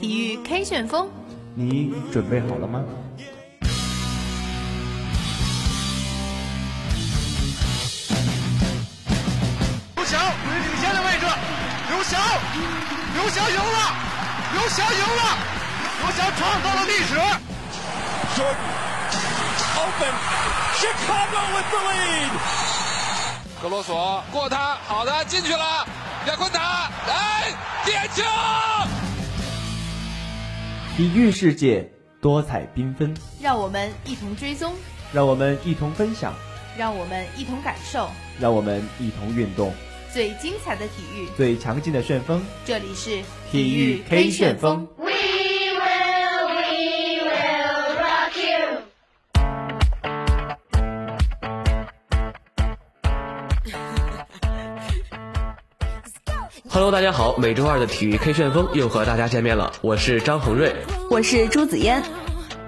体育 K 旋风，你准备好了吗？刘翔于领先的位置，刘翔，刘翔赢了，刘翔赢了，刘翔创造了历史。Jordan open Chicago with the lead。格罗索过他，好的进去了，亚昆达，来，点球！体育世界多彩缤纷，让我们一同追踪，让我们一同分享，让我们一同感受，让我们一同运动。最精彩的体育，最强劲的旋风，这里是体育 K 旋风。Hello，大家好，每周二的体育 K 旋风又和大家见面了，我是张恒瑞，我是朱子嫣。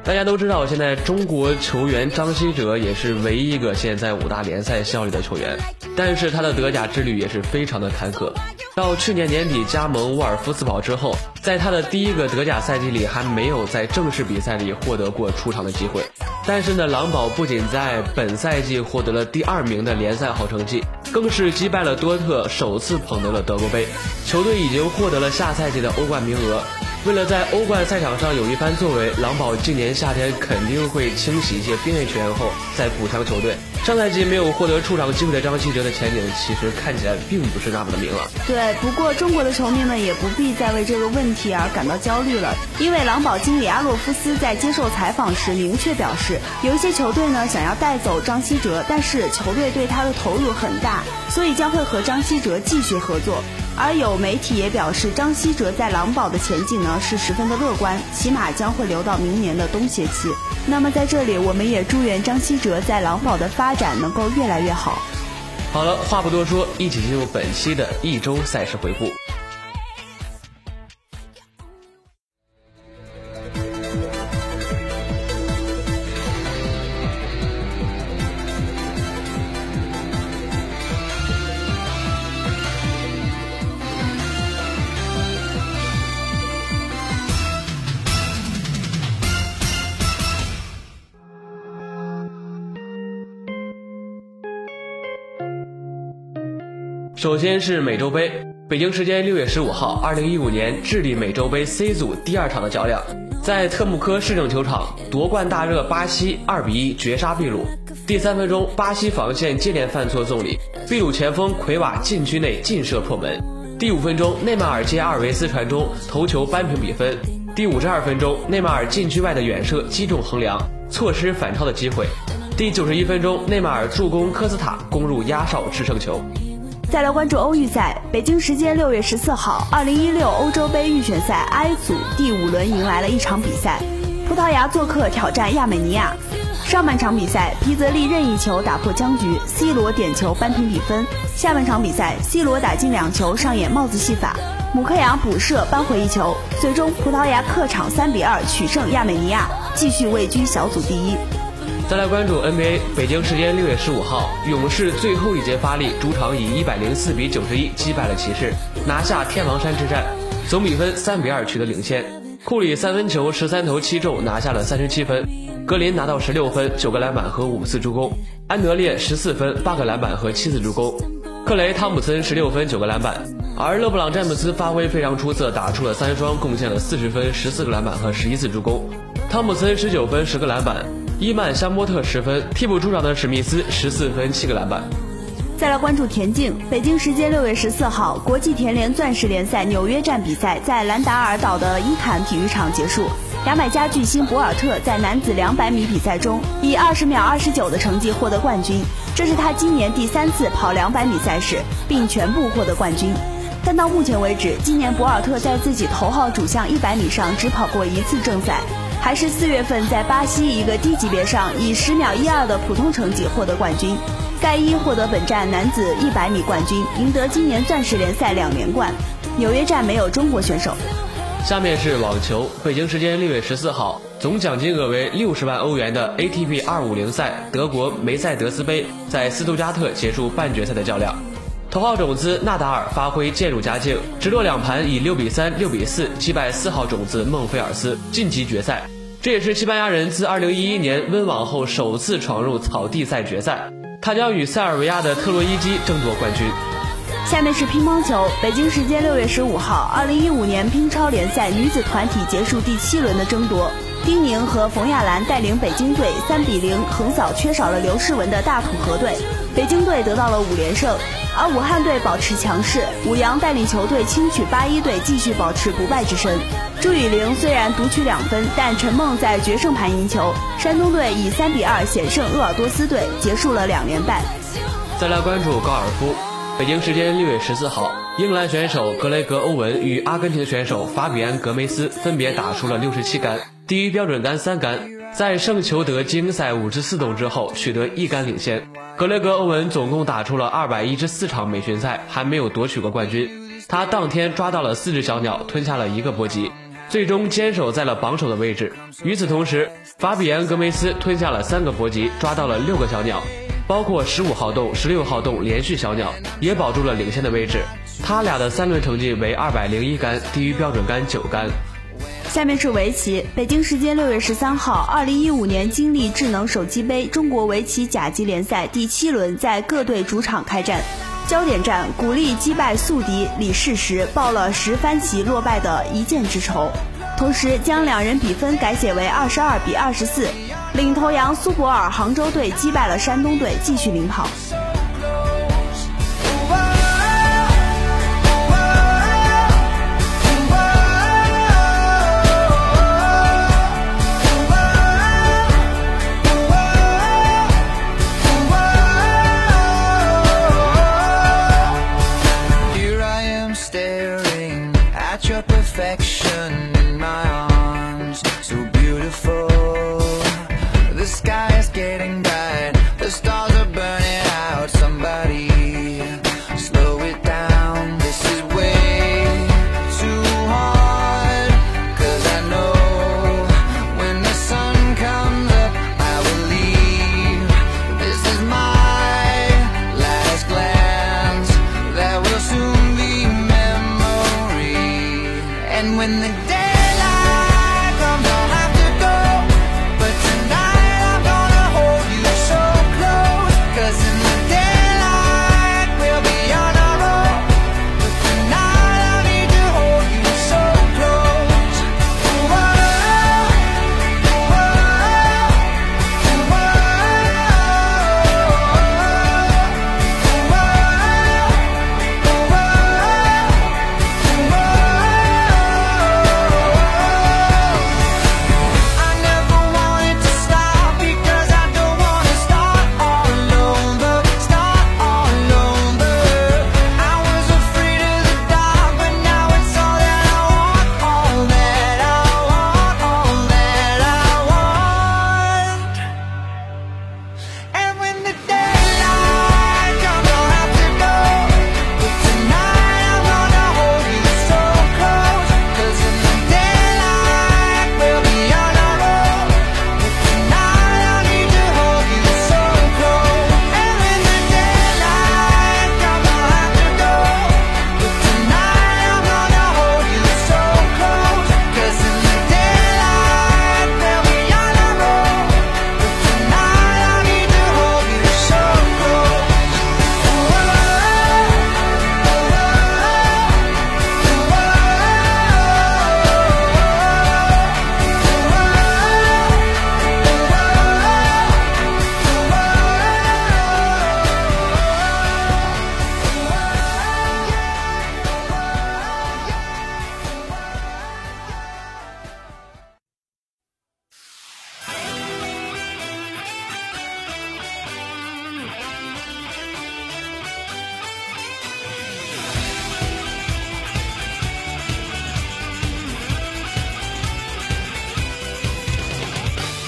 大家都知道，现在中国球员张稀哲也是唯一一个现在五大联赛效力的球员，但是他的德甲之旅也是非常的坎坷。到去年年底加盟沃尔夫斯堡之后，在他的第一个德甲赛季里还没有在正式比赛里获得过出场的机会。但是呢，狼堡不仅在本赛季获得了第二名的联赛好成绩，更是击败了多特，首次捧得了德国杯。球队已经获得了下赛季的欧冠名额。为了在欧冠赛场上有一番作为，狼堡今年夏天肯定会清洗一些边缘球员后再补强球队。上赛季没有获得出场机会的张稀哲的前景，其实看起来并不是那么的明朗。对，不过中国的球迷们也不必再为这个问题而感到焦虑了，因为狼堡经理阿洛夫斯在接受采访时明确表示，有一些球队呢想要带走张稀哲，但是球队对他的投入很大，所以将会和张稀哲继续合作。而有媒体也表示，张稀哲在狼堡的前景呢是十分的乐观，起码将会留到明年的冬歇期。那么在这里，我们也祝愿张稀哲在狼堡的发展能够越来越好。好了，话不多说，一起进入本期的一周赛事回顾。首先是美洲杯，北京时间六月十五号，二零一五年智利美洲杯 C 组第二场的较量，在特木科市政球场，夺冠大热巴西二比一绝杀秘鲁。第三分钟，巴西防线接连犯错送礼，秘鲁前锋奎瓦禁区内劲射破门。第五分钟，内马尔接阿尔维斯传中，头球扳平比分。第五十二分钟，内马尔禁区外的远射击中横梁，错失反超的机会。第九十一分钟，内马尔助攻科斯塔攻入压哨制胜球。再来关注欧预赛，北京时间六月十四号，二零一六欧洲杯预选赛 I 组第五轮迎来了一场比赛，葡萄牙做客挑战亚美尼亚。上半场比赛，皮泽利任意球打破僵局，C 罗点球扳平比分。下半场比赛，C 罗打进两球，上演帽子戏法，姆克扬补射扳回一球，最终葡萄牙客场三比二取胜亚美尼亚，继续位居小组第一。再来关注 NBA，北京时间六月十五号，勇士最后一节发力，主场以一百零四比九十一击败了骑士，拿下天王山之战，总比分三比二取得领先。库里三分球十三投七中，拿下了三十七分；格林拿到十六分，九个篮板和五次助攻；安德烈十四分，八个篮板和七次助攻；克雷汤普森十六分，九个篮板。而勒布朗詹姆斯发挥非常出色，打出了三双，贡献了四十分、十四个篮板和十一次助攻。汤普森十九分，十个篮板。伊曼香波特十分，替补出场的史密斯十四分七个篮板。再来关注田径，北京时间六月十四号，国际田联钻石联赛纽约站比赛在兰达尔岛的伊坎体育场结束。牙买加巨星博尔特在男子两百米比赛中以二十秒二十九的成绩获得冠军，这是他今年第三次跑两百米赛事，并全部获得冠军。但到目前为止，今年博尔特在自己头号主项一百米上只跑过一次正赛。还是四月份在巴西一个低级别上以十秒一二的普通成绩获得冠军，盖伊获得本站男子一百米冠军，赢得今年钻石联赛两连冠。纽约站没有中国选手。下面是网球，北京时间六月十四号，总奖金额为六十万欧元的 ATP 二五零赛德国梅赛德斯杯在斯图加特结束半决赛的较量。头号种子纳达尔发挥渐入佳境，直落两盘以六比三、六比四击败四号种子孟菲尔斯，晋级决赛。这也是西班牙人自2011年温网后首次闯入草地赛决赛。他将与塞尔维亚的特洛伊基争夺冠军。下面是乒乓球，北京时间六月十五号，二零一五年乒超联赛女子团体结束第七轮的争夺，丁宁和冯亚兰带领北京队三比零横扫缺少了刘诗雯的大土河队，北京队得到了五连胜，而武汉队保持强势，武阳带领球队轻取八一队，继续保持不败之身。朱雨玲虽然独取两分，但陈梦在决胜盘赢球，山东队以三比二险胜鄂尔多斯队，结束了两连败。再来关注高尔夫。北京时间六月十四号，英格兰选手格雷格·欧文与阿根廷选手法比安·格梅斯分别打出了六十七杆，低于标准杆三杆。在圣裘德精英赛五十四洞之后，取得一杆领先。格雷格·欧文总共打出了二百一十四场美巡赛，还没有夺取过冠军。他当天抓到了四只小鸟，吞下了一个搏击，最终坚守在了榜首的位置。与此同时，法比安·格梅斯吞下了三个搏击，抓到了六个小鸟。包括十五号洞、十六号洞连续小鸟也保住了领先的位置。他俩的三轮成绩为二百零一杆，低于标准杆九杆。下面是围棋。北京时间六月十三号，二零一五年金立智能手机杯中国围棋甲级联赛第七轮在各队主场开战。焦点战，古力击败宿敌李世石，报了十番棋落败的一箭之仇，同时将两人比分改写为二十二比二十四。领头羊苏泊尔杭州队击败了山东队，继续领跑。perfection.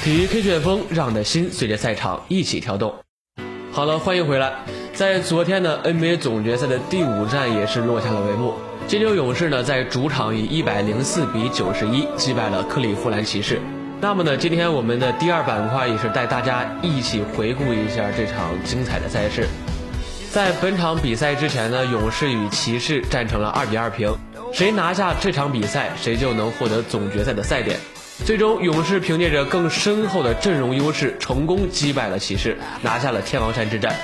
体育 K 旋风，让你的心随着赛场一起跳动。好了，欢迎回来。在昨天的 NBA 总决赛的第五战也是落下了帷幕。金州勇士呢，在主场以一百零四比九十一击败了克利夫兰骑士。那么呢，今天我们的第二板块也是带大家一起回顾一下这场精彩的赛事。在本场比赛之前呢，勇士与骑士战成了二比二平，谁拿下这场比赛，谁就能获得总决赛的赛点。最终，勇士凭借着更深厚的阵容优势，成功击败了骑士，拿下了天王山之战。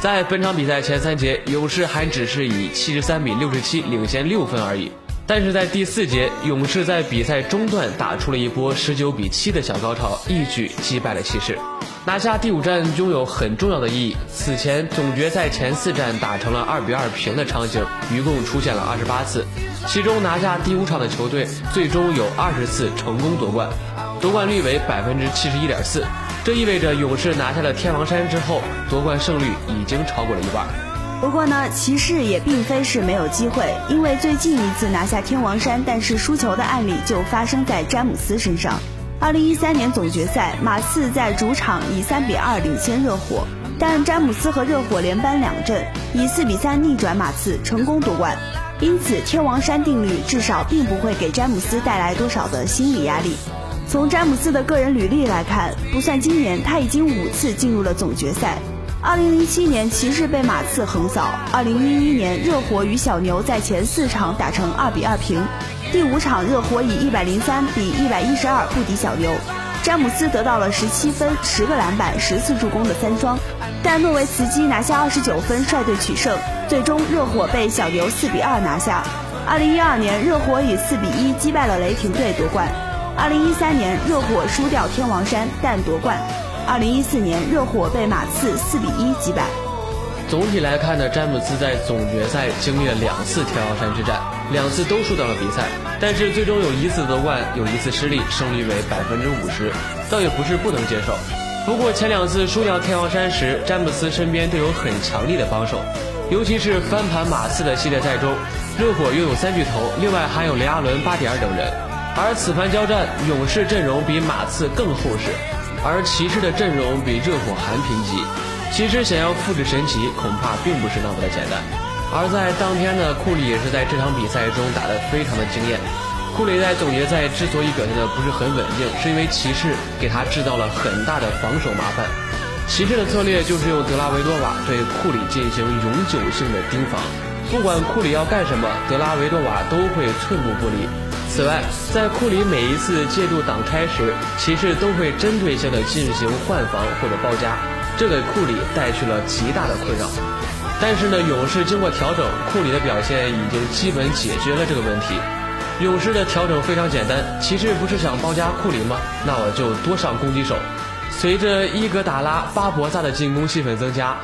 在本场比赛前三节，勇士还只是以七十三比六十七领先六分而已。但是在第四节，勇士在比赛中段打出了一波十九比七的小高潮，一举击败了骑士，拿下第五战拥有很重要的意义。此前总决赛前四战打成了二比二平的场景，一共出现了二十八次。其中拿下第五场的球队，最终有二十次成功夺冠，夺冠率为百分之七十一点四。这意味着勇士拿下了天王山之后，夺冠胜率已经超过了一半。不过呢，骑士也并非是没有机会，因为最近一次拿下天王山但是输球的案例就发生在詹姆斯身上。二零一三年总决赛，马刺在主场以三比二领先热火，但詹姆斯和热火连扳两阵，以四比三逆转马刺，成功夺冠。因此，天王山定律至少并不会给詹姆斯带来多少的心理压力。从詹姆斯的个人履历来看，不算今年，他已经五次进入了总决赛。二零零七年，骑士被马刺横扫；二零一一年，热火与小牛在前四场打成二比二平，第五场热火以一百零三比一百一十二不敌小牛。詹姆斯得到了十七分、十个篮板、十次助攻的三双，但诺维茨基拿下二十九分率队取胜。最终，热火被小牛四比二拿下。二零一二年，热火以四比一击败了雷霆队夺冠。二零一三年，热火输掉天王山，但夺冠。二零一四年，热火被马刺四比一击败。总体来看呢，詹姆斯在总决赛经历了两次天王山之战，两次都输掉了比赛，但是最终有一次夺冠，有一次失利，胜率为百分之五十，倒也不是不能接受。不过前两次输掉天王山时，詹姆斯身边都有很强力的帮手，尤其是翻盘马刺的系列赛中，热火拥有三巨头，另外还有雷阿伦、巴蒂尔等人，而此番交战，勇士阵容比马刺更厚实，而骑士的阵容比热火还贫瘠。其实想要复制神奇，恐怕并不是那么的简单。而在当天呢，库里也是在这场比赛中打得非常的惊艳。库里在总决赛之所以表现的不是很稳定，是因为骑士给他制造了很大的防守麻烦。骑士的策略就是用德拉维多瓦对库里进行永久性的盯防，不管库里要干什么，德拉维多瓦都会寸步不离。此外，在库里每一次借助挡拆时，骑士都会针对性的进行换防或者包夹。这给库里带去了极大的困扰，但是呢，勇士经过调整，库里的表现已经基本解决了这个问题。勇士的调整非常简单，骑士不是想包夹库里吗？那我就多上攻击手。随着伊格达拉、巴博萨的进攻戏份增加，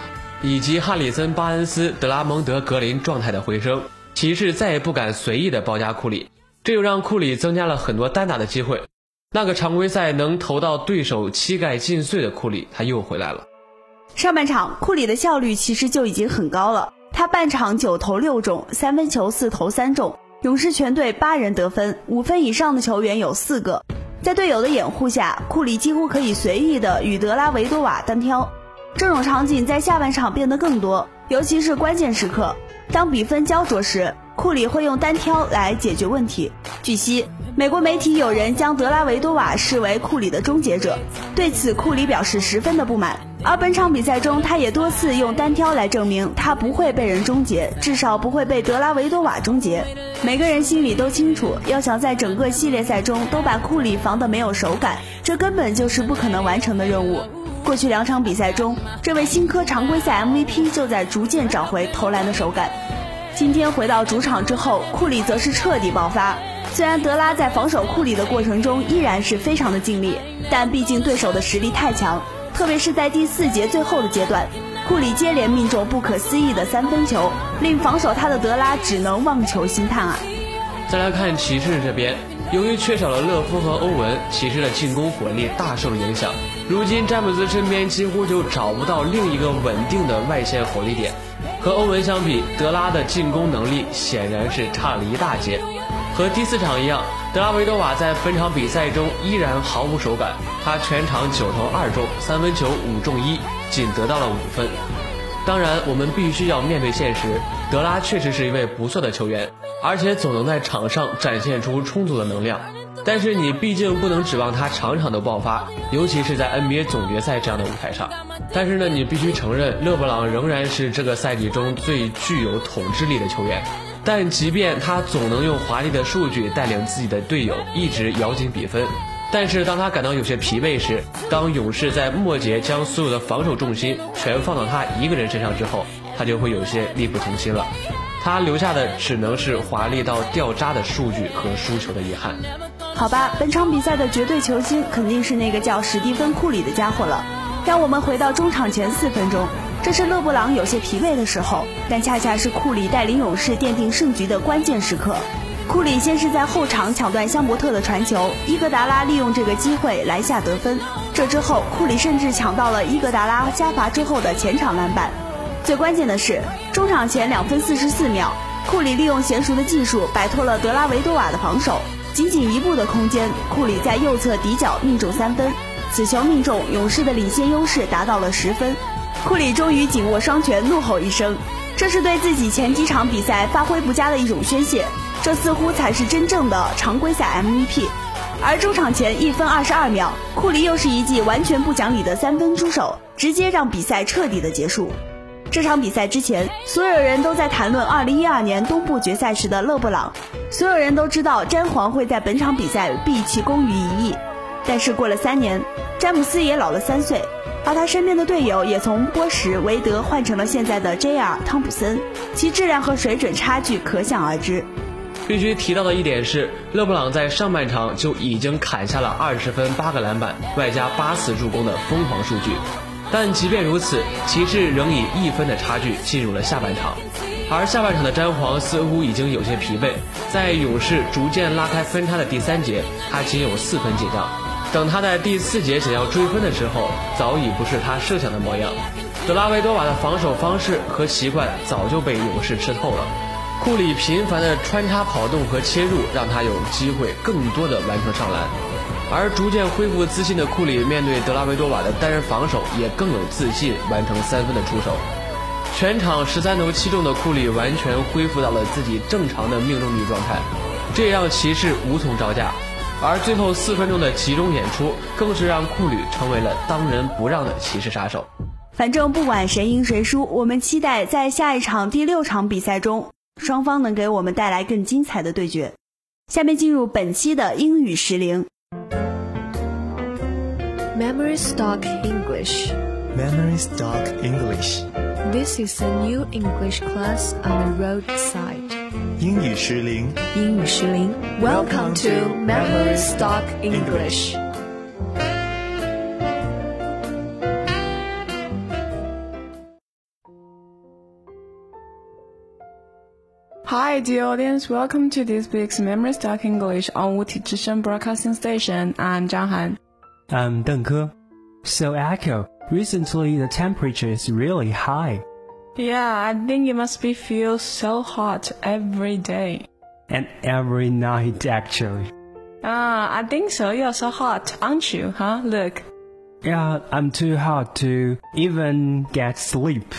以及哈里森、巴恩斯、德拉蒙德、格林状态的回升，骑士再也不敢随意的包夹库里，这又让库里增加了很多单打的机会。那个常规赛能投到对手膝盖尽碎的库里，他又回来了。上半场，库里的效率其实就已经很高了。他半场九投六中，三分球四投三中。勇士全队八人得分，五分以上的球员有四个。在队友的掩护下，库里几乎可以随意的与德拉维多瓦单挑。这种场景在下半场变得更多，尤其是关键时刻，当比分焦灼时，库里会用单挑来解决问题。据悉，美国媒体有人将德拉维多瓦视为库里的终结者，对此库里表示十分的不满。而本场比赛中，他也多次用单挑来证明他不会被人终结，至少不会被德拉维多瓦终结。每个人心里都清楚，要想在整个系列赛中都把库里防得没有手感，这根本就是不可能完成的任务。过去两场比赛中，这位新科常规赛 MVP 就在逐渐找回投篮的手感。今天回到主场之后，库里则是彻底爆发。虽然德拉在防守库里的过程中依然是非常的尽力，但毕竟对手的实力太强。特别是在第四节最后的阶段，库里接连命中不可思议的三分球，令防守他的德拉只能望球兴叹啊！再来看骑士这边，由于缺少了勒夫和欧文，骑士的进攻火力大受影响。如今詹姆斯身边几乎就找不到另一个稳定的外线火力点，和欧文相比，德拉的进攻能力显然是差了一大截。和第四场一样，德拉维多瓦在本场比赛中依然毫无手感。他全场九投二中，三分球五中一，仅得到了五分。当然，我们必须要面对现实，德拉确实是一位不错的球员，而且总能在场上展现出充足的能量。但是你毕竟不能指望他场场都爆发，尤其是在 NBA 总决赛这样的舞台上。但是呢，你必须承认，勒布朗仍然是这个赛季中最具有统治力的球员。但即便他总能用华丽的数据带领自己的队友一直咬紧比分，但是当他感到有些疲惫时，当勇士在末节将所有的防守重心全放到他一个人身上之后，他就会有些力不从心了。他留下的只能是华丽到掉渣的数据和输球的遗憾。好吧，本场比赛的绝对球星肯定是那个叫史蒂芬·库里的家伙了。让我们回到中场前四分钟。这是勒布朗有些疲惫的时候，但恰恰是库里带领勇士奠定胜局的关键时刻。库里先是在后场抢断香伯特的传球，伊戈达拉利用这个机会篮下得分。这之后，库里甚至抢到了伊戈达拉加罚之后的前场篮板。最关键的是，中场前两分四十四秒，库里利用娴熟的技术摆脱了德拉维多瓦的防守，仅仅一步的空间，库里在右侧底角命中三分。此球命中，勇士的领先优势达到了十分。库里终于紧握双拳，怒吼一声，这是对自己前几场比赛发挥不佳的一种宣泄。这似乎才是真正的常规赛 MVP。而中场前一分二十二秒，库里又是一记完全不讲理的三分出手，直接让比赛彻底的结束。这场比赛之前，所有人都在谈论二零一二年东部决赛时的勒布朗，所有人都知道詹皇会在本场比赛毕其功于一役。但是过了三年，詹姆斯也老了三岁。而他身边的队友也从波什、韦德换成了现在的 J.R. 汤普森，其质量和水准差距可想而知。必须提到的一点是，勒布朗在上半场就已经砍下了二十分、八个篮板，外加八次助攻的疯狂数据。但即便如此，骑士仍以一分的差距进入了下半场。而下半场的詹皇似乎已经有些疲惫，在勇士逐渐拉开分差的第三节，他仅有四分进账。等他在第四节想要追分的时候，早已不是他设想的模样。德拉维多瓦的防守方式和习惯早就被勇士吃透了。库里频繁的穿插跑动和切入，让他有机会更多的完成上篮。而逐渐恢复自信的库里，面对德拉维多瓦的单人防守，也更有自信完成三分的出手。全场十三投七中的库里完全恢复到了自己正常的命中率状态，这让骑士无从招架。而最后四分钟的集中演出，更是让库里成为了当仁不让的骑士杀手。反正不管谁赢谁输，我们期待在下一场第六场比赛中，双方能给我们带来更精彩的对决。下面进入本期的英语时铃。Memory Stock English. Memory Stock English. This is a new English class on the roadside. 英语时灵，英语时灵。Welcome to Memory Stock English. Hi, dear audience. Welcome to this week's Memory Stock English on Wuti Zhishen Broadcasting Station. I'm Zhang Han. I'm Deng Ke. So, Echo, recently the temperature is really high. Yeah, I think it must be feel so hot every day. And every night, actually. Ah, I think so. You're so hot, aren't you? Huh? Look. Yeah, I'm too hot to even get sleep.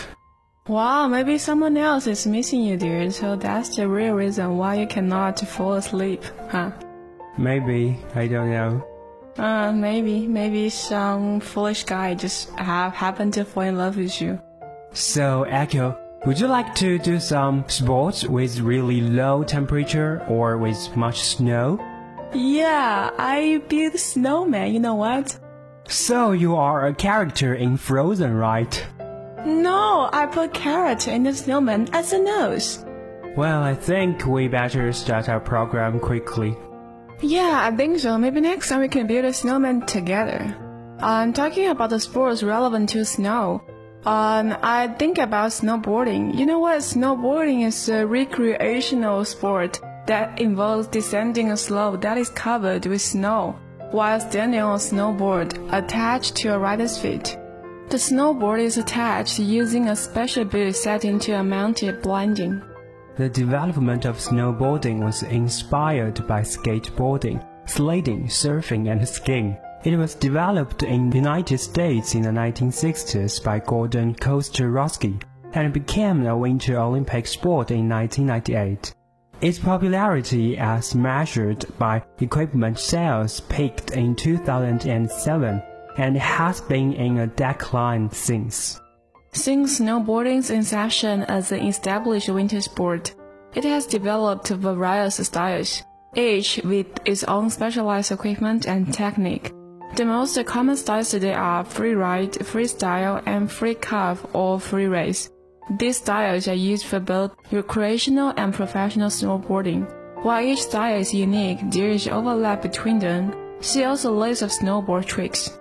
Wow, maybe someone else is missing you, dear. So that's the real reason why you cannot fall asleep, huh? Maybe. I don't know. Uh, maybe. Maybe some foolish guy just have happened to fall in love with you. So, Echo, would you like to do some sports with really low temperature or with much snow? Yeah, I build snowman, you know what? So you are a character in Frozen, right? No, I put carrot in the snowman as a nose. Well, I think we better start our program quickly. Yeah, I think so. Maybe next time we can build a snowman together. I'm talking about the sports relevant to snow. Um, I think about snowboarding. You know what? Snowboarding is a recreational sport that involves descending a slope that is covered with snow while standing on a snowboard attached to a rider's feet. The snowboard is attached using a special boot set into a mounted blinding. The development of snowboarding was inspired by skateboarding, sledding, surfing, and skiing. It was developed in the United States in the 1960s by Gordon Kosterowski and became a Winter Olympic sport in 1998. Its popularity as measured by equipment sales peaked in 2007 and has been in a decline since. Since snowboarding's inception as an established winter sport, it has developed various styles, each with its own specialized equipment and technique. The most common styles today are free ride, freestyle, and free curve or free race. These styles are used for both recreational and professional snowboarding. While each style is unique, there is overlap between them. See also list of snowboard tricks.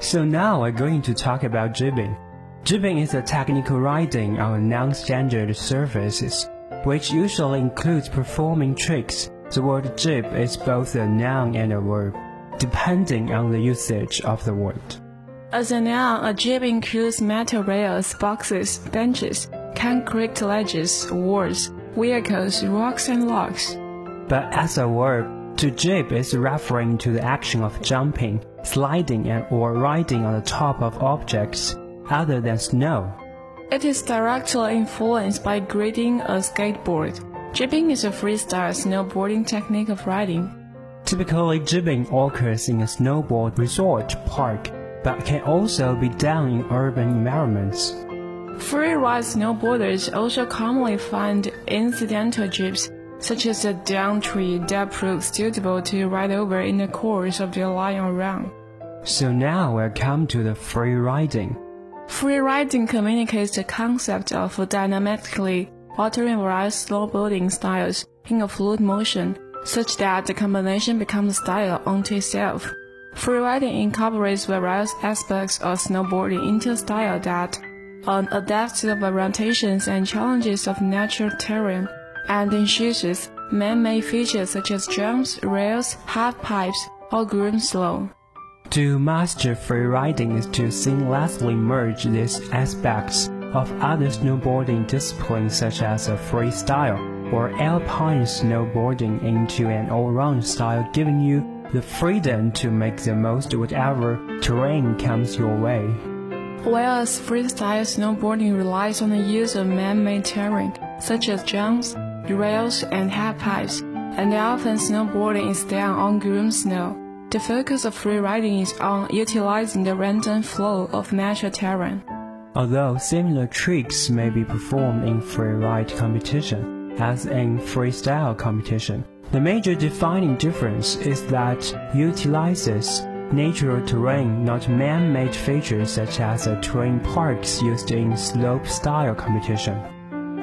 So now we're going to talk about jibbing. Jibbing is a technical riding on non-standard surfaces, which usually includes performing tricks. The word jib is both a noun and a verb, depending on the usage of the word. As a noun, a jib includes metal rails, boxes, benches, concrete ledges, walls, vehicles, rocks, and logs. But as a verb, to jib is referring to the action of jumping, sliding, and or riding on the top of objects other than snow. It is directly influenced by grading a skateboard. Jibbing is a freestyle snowboarding technique of riding. Typically, jibbing occurs in a snowboard resort park, but can also be done in urban environments. Freeride snowboarders also commonly find incidental jibs, such as a down tree that proves suitable to ride over in the course of their line run. So now we come to the free riding. Free riding communicates the concept of dynamically altering various snowboarding styles in a fluid motion, such that the combination becomes a style unto itself. Freeriding incorporates various aspects of snowboarding into a style that um, adapts to the variations and challenges of natural terrain and ensures man-made features such as jumps, rails, half pipes, or groom slow. To master freeriding is to seamlessly merge these aspects of other snowboarding disciplines such as a freestyle or alpine snowboarding into an all-round style giving you the freedom to make the most of whatever terrain comes your way. Whereas freestyle snowboarding relies on the use of man-made terrain such as jumps, rails, and half pipes, and often snowboarding is done on groomed snow. The focus of freeriding is on utilizing the random flow of natural terrain. Although similar tricks may be performed in freeride competition, as in freestyle competition, the major defining difference is that utilizes natural terrain, not man-made features such as the terrain parks used in slope-style competition.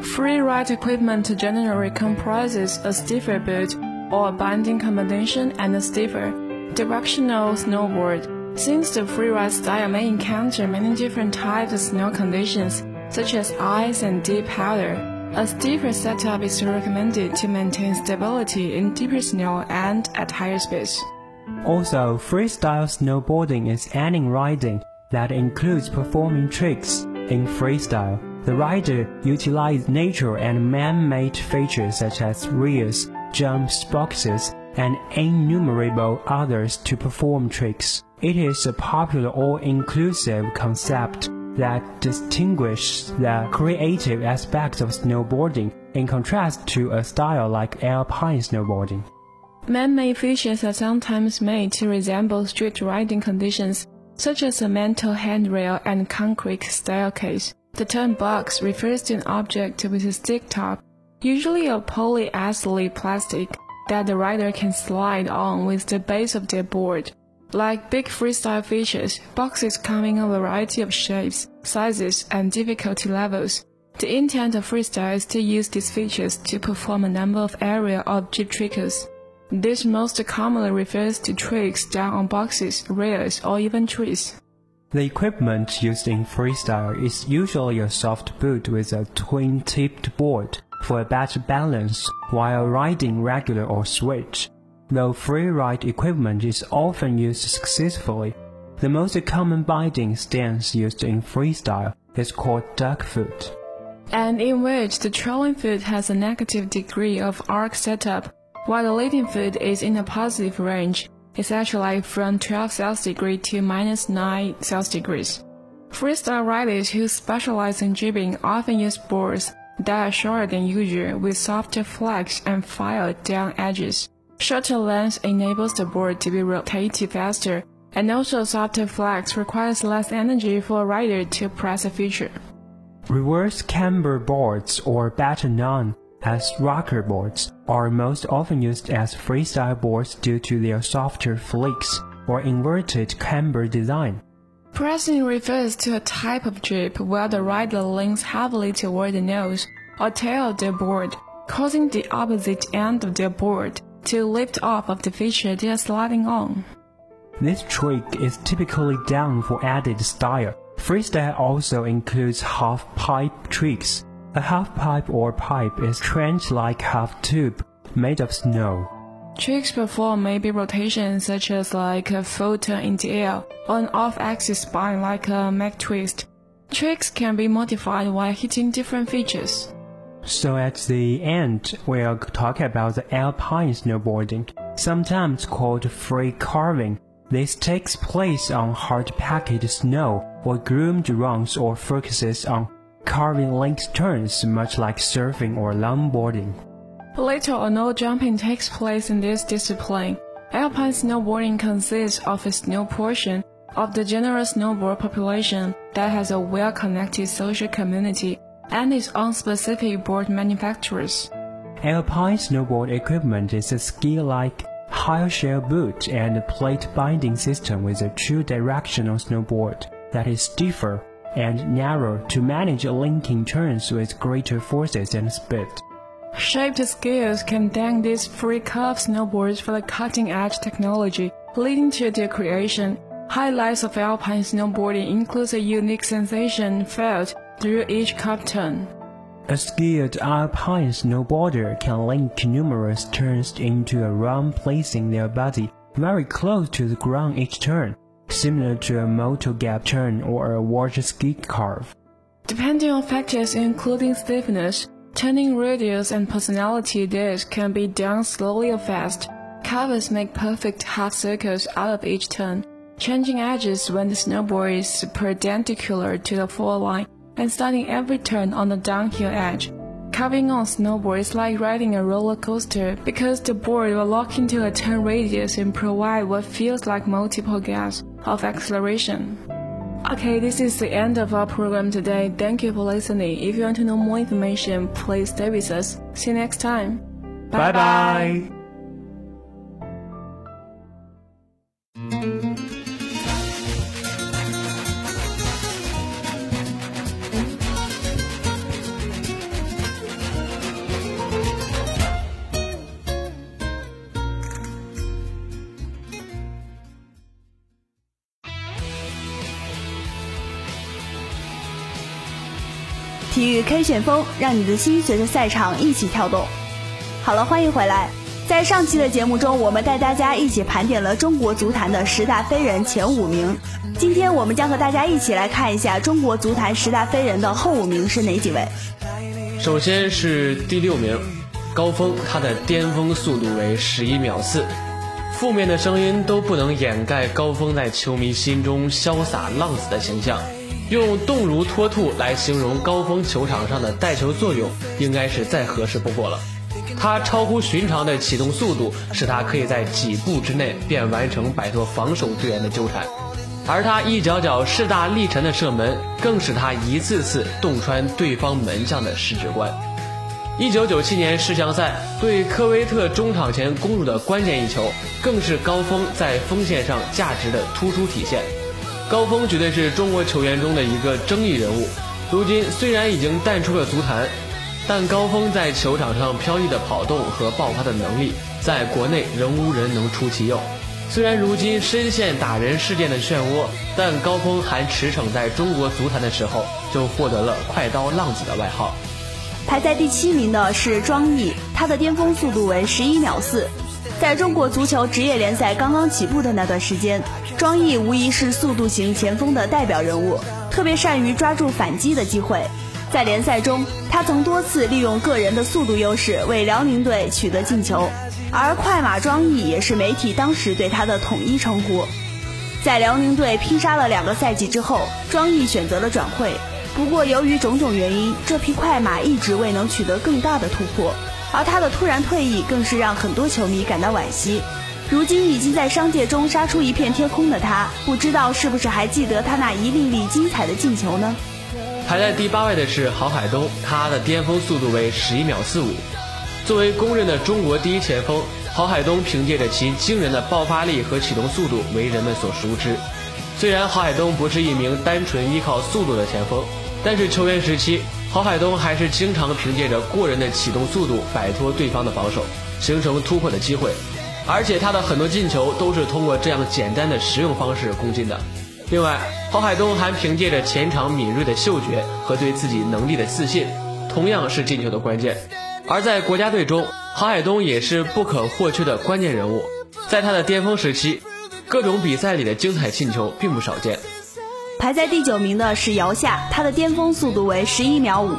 Freeride equipment generally comprises a stiffer boot or a binding combination and a stiffer directional snowboard. Since the freeride style may encounter many different types of snow conditions, such as ice and deep powder, a stiffer setup is recommended to maintain stability in deeper snow and at higher speeds. Also, freestyle snowboarding is any riding that includes performing tricks. In freestyle, the rider utilizes natural and man-made features such as rails, jumps, boxes, and innumerable others to perform tricks. It is a popular all-inclusive concept that distinguishes the creative aspects of snowboarding in contrast to a style like alpine snowboarding. Man-made features are sometimes made to resemble street riding conditions, such as a metal handrail and concrete staircase. The term box refers to an object with a stick top, usually a polyethylene plastic, that the rider can slide on with the base of their board. Like big freestyle features, boxes come in a variety of shapes, sizes, and difficulty levels. The intent of freestyle is to use these features to perform a number of aerial or jib tricks. This most commonly refers to tricks done on boxes, rails, or even trees. The equipment used in freestyle is usually a soft boot with a twin-tipped board for a better balance while riding regular or switch. Though freeride equipment is often used successfully, the most common binding stance used in freestyle is called duck foot. And in which the trailing foot has a negative degree of arc setup, while the leading foot is in a positive range, it's actually from 12 Celsius degree to minus 9 Celsius degrees. Freestyle riders who specialize in jibbing often use boards that are shorter than usual with softer flex and filed down edges. Shorter length enables the board to be rotated faster and also softer flex requires less energy for a rider to press a feature. Reverse camber boards or better known as rocker boards are most often used as freestyle boards due to their softer flicks or inverted camber design. Pressing refers to a type of drip where the rider leans heavily toward the nose or tail of the board, causing the opposite end of the board to lift off of the feature they are sliding on. This trick is typically done for added style. Freestyle also includes half pipe tricks. A half pipe or pipe is trench-like half tube made of snow. Tricks performed may be rotations such as like a full turn in the air or an off-axis spin like a Mac twist. Tricks can be modified while hitting different features. So at the end, we'll talk about the alpine snowboarding, sometimes called free carving. This takes place on hard-packed snow or groomed runs or focuses on carving linked turns much like surfing or longboarding. Little or no jumping takes place in this discipline. Alpine snowboarding consists of a snow portion of the general snowboard population that has a well-connected social community and its own specific board manufacturers. Alpine snowboard equipment is a ski-like high shell boot and plate binding system with a true directional snowboard that is stiffer and narrow to manage linking turns with greater forces and speed. Shaped scales can thank these free curve snowboards for the cutting edge technology leading to their creation. Highlights of alpine snowboarding includes a unique sensation felt through each curve turn. A skilled alpine snowboarder can link numerous turns into a run placing their body very close to the ground each turn, similar to a motor gap turn or a water ski carve. Depending on factors including stiffness, turning radius and personality this can be done slowly or fast. Covers make perfect half circles out of each turn, changing edges when the snowboard is perpendicular to the floor line and starting every turn on the downhill edge. Carving on snowboard is like riding a roller coaster because the board will lock into a turn radius and provide what feels like multiple gaps of acceleration. Okay, this is the end of our program today. Thank you for listening. If you want to know more information, please stay with us. See you next time. Bye bye. Bye. K 旋风，让你的心随着赛场一起跳动。好了，欢迎回来。在上期的节目中，我们带大家一起盘点了中国足坛的十大飞人前五名。今天我们将和大家一起来看一下中国足坛十大飞人的后五名是哪几位。首先是第六名，高峰，他的巅峰速度为十一秒四。负面的声音都不能掩盖高峰在球迷心中潇洒浪子的形象。用动如脱兔来形容高峰球场上的带球作用，应该是再合适不过了。他超乎寻常的启动速度，使他可以在几步之内便完成摆脱防守队员的纠缠，而他一脚脚势大力沉的射门，更使他一次次洞穿对方门将的十指关。一九九七年世强赛对科威特中场前攻入的关键一球，更是高峰在锋线上价值的突出体现。高峰绝对是中国球员中的一个争议人物。如今虽然已经淡出了足坛，但高峰在球场上飘逸的跑动和爆发的能力，在国内仍无人能出其右。虽然如今深陷打人事件的漩涡，但高峰还驰骋在中国足坛的时候，就获得了“快刀浪子”的外号。排在第七名的是庄毅，他的巅峰速度为十一秒四。在中国足球职业联赛刚刚起步的那段时间，庄毅无疑是速度型前锋的代表人物，特别善于抓住反击的机会。在联赛中，他曾多次利用个人的速度优势为辽宁队取得进球，而“快马庄毅”也是媒体当时对他的统一称呼。在辽宁队拼杀了两个赛季之后，庄毅选择了转会。不过，由于种种原因，这匹快马一直未能取得更大的突破，而他的突然退役更是让很多球迷感到惋惜。如今已经在商界中杀出一片天空的他，不知道是不是还记得他那一粒粒精彩的进球呢？排在第八位的是郝海东，他的巅峰速度为十一秒四五。作为公认的中国第一前锋，郝海东凭借着其惊人的爆发力和启动速度为人们所熟知。虽然郝海东不是一名单纯依靠速度的前锋，但是球员时期，郝海东还是经常凭借着过人的启动速度摆脱对方的防守，形成突破的机会。而且他的很多进球都是通过这样简单的实用方式攻进的。另外，郝海东还凭借着前场敏锐的嗅觉和对自己能力的自信，同样是进球的关键。而在国家队中，郝海东也是不可或缺的关键人物。在他的巅峰时期，各种比赛里的精彩进球并不少见。排在第九名的是姚夏，他的巅峰速度为十一秒五。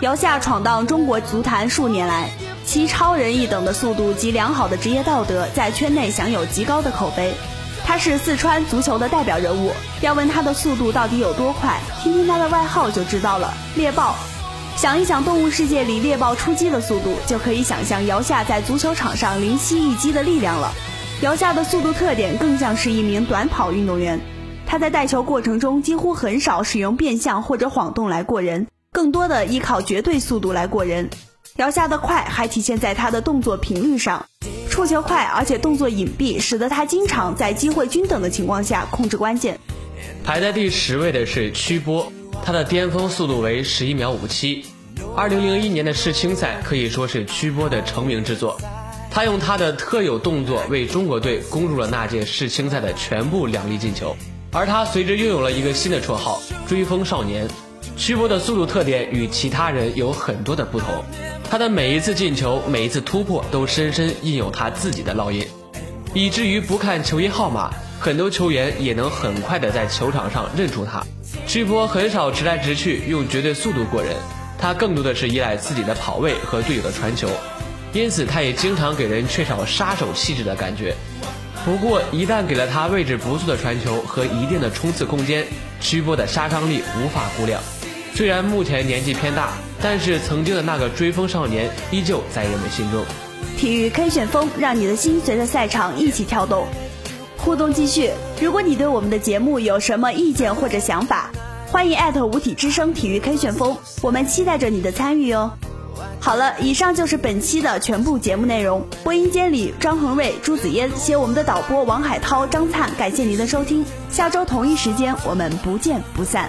姚夏闯荡中国足坛数年来。其超人一等的速度及良好的职业道德，在圈内享有极高的口碑。他是四川足球的代表人物。要问他的速度到底有多快，听听他的外号就知道了——猎豹。想一想动物世界里猎豹出击的速度，就可以想象姚夏在足球场上灵犀一击的力量了。姚夏的速度特点更像是一名短跑运动员。他在带球过程中几乎很少使用变向或者晃动来过人，更多的依靠绝对速度来过人。姚夏的快还体现在他的动作频率上，触球快，而且动作隐蔽，使得他经常在机会均等的情况下控制关键。排在第十位的是曲波，他的巅峰速度为十一秒五七。二零零一年的世青赛可以说是曲波的成名之作，他用他的特有动作为中国队攻入了那届世青赛的全部两粒进球，而他随之拥有了一个新的绰号——追风少年。曲波的速度特点与其他人有很多的不同。他的每一次进球，每一次突破，都深深印有他自己的烙印，以至于不看球衣号码，很多球员也能很快的在球场上认出他。曲波很少直来直去，用绝对速度过人，他更多的是依赖自己的跑位和队友的传球，因此他也经常给人缺少杀手气质的感觉。不过，一旦给了他位置不错的传球和一定的冲刺空间，曲波的杀伤力无法估量。虽然目前年纪偏大。但是曾经的那个追风少年依旧在人们心中。体育 K 旋风，让你的心随着赛场一起跳动。互动继续，如果你对我们的节目有什么意见或者想法，欢迎艾特五体之声体育 K 旋风，我们期待着你的参与哦。好了，以上就是本期的全部节目内容。播音间里，张恒瑞、朱子嫣，携我们的导播王海涛、张灿，感谢您的收听。下周同一时间，我们不见不散。